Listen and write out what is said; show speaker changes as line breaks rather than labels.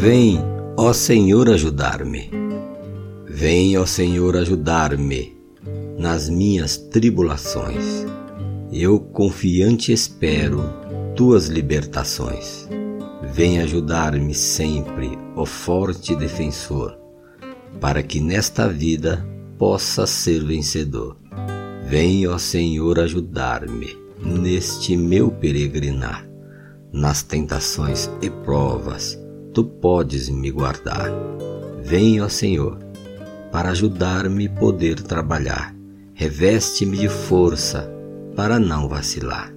Vem, ó Senhor, ajudar-me. Vem, ó Senhor, ajudar-me nas minhas tribulações. Eu confiante espero tuas libertações. Vem ajudar-me sempre, ó forte defensor, para que nesta vida possa ser vencedor. Vem, ó Senhor, ajudar-me neste meu peregrinar. Nas tentações e provas, tu podes me guardar. Ó Senhor, para ajudar-me poder trabalhar. Reveste-me de força para não vacilar.